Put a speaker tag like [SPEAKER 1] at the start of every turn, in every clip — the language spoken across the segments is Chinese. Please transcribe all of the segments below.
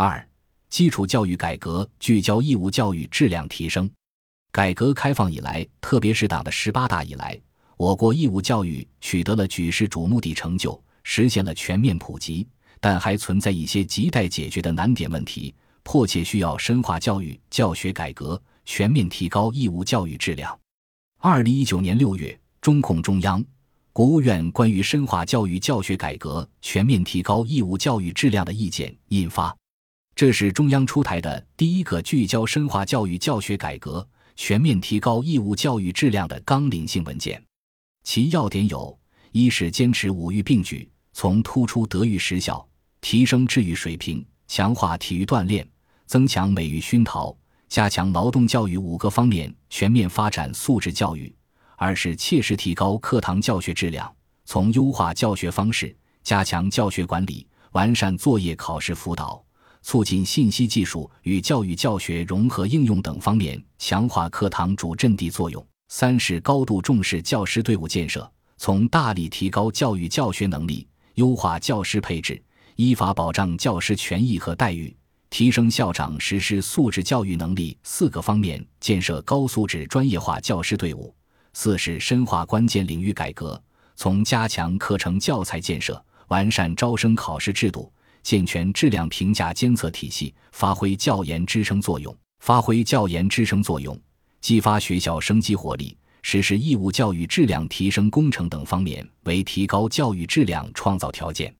[SPEAKER 1] 二、基础教育改革聚焦义务教育质量提升。改革开放以来，特别是党的十八大以来，我国义务教育取得了举世瞩目的成就，实现了全面普及，但还存在一些亟待解决的难点问题，迫切需要深化教育教学改革，全面提高义务教育质量。二零一九年六月，中共中央、国务院关于深化教育教学改革、全面提高义务教育质量的意见印发，这是中央出台的第一个聚焦深化教育教学改革、全面提高义务教育质量的纲领性文件。其要点有：一是坚持五育并举，从突出德育实效、提升智育水平、强化体育锻炼、增强美育熏陶。加强劳动教育五个方面全面发展素质教育；二是切实提高课堂教学质量，从优化教学方式、加强教学管理、完善作业考试辅导、促进信息技术与教育教学融合应用等方面强化课堂主阵地作用；三是高度重视教师队伍建设，从大力提高教育教学能力、优化教师配置、依法保障教师权益和待遇。提升校长实施素质教育能力四个方面建设高素质专业化教师队伍。四是深化关键领域改革，从加强课程教材建设、完善招生考试制度、健全质量评价监测体系，发挥教研支撑作用，发挥教研支撑作用，激发学校生机活力，实施义务教育质量提升工程等方面为提高教育质量创造条件。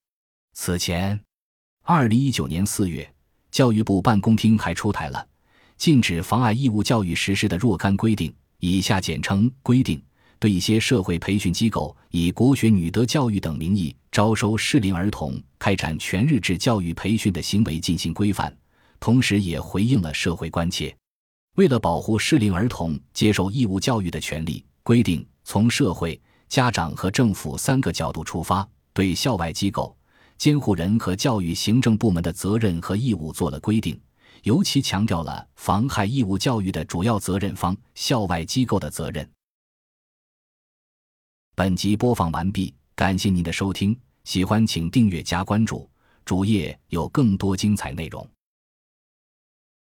[SPEAKER 1] 此前，二零一九年四月。教育部办公厅还出台了禁止妨碍义务教育实施的若干规定（以下简称规定），对一些社会培训机构以国学、女德教育等名义招收适龄儿童开展全日制教育培训的行为进行规范，同时也回应了社会关切。为了保护适龄儿童接受义务教育的权利，规定从社会、家长和政府三个角度出发，对校外机构。监护人和教育行政部门的责任和义务做了规定，尤其强调了妨害义务教育的主要责任方校外机构的责任。本集播放完毕，感谢您的收听，喜欢请订阅加关注，主页有更多精彩内容。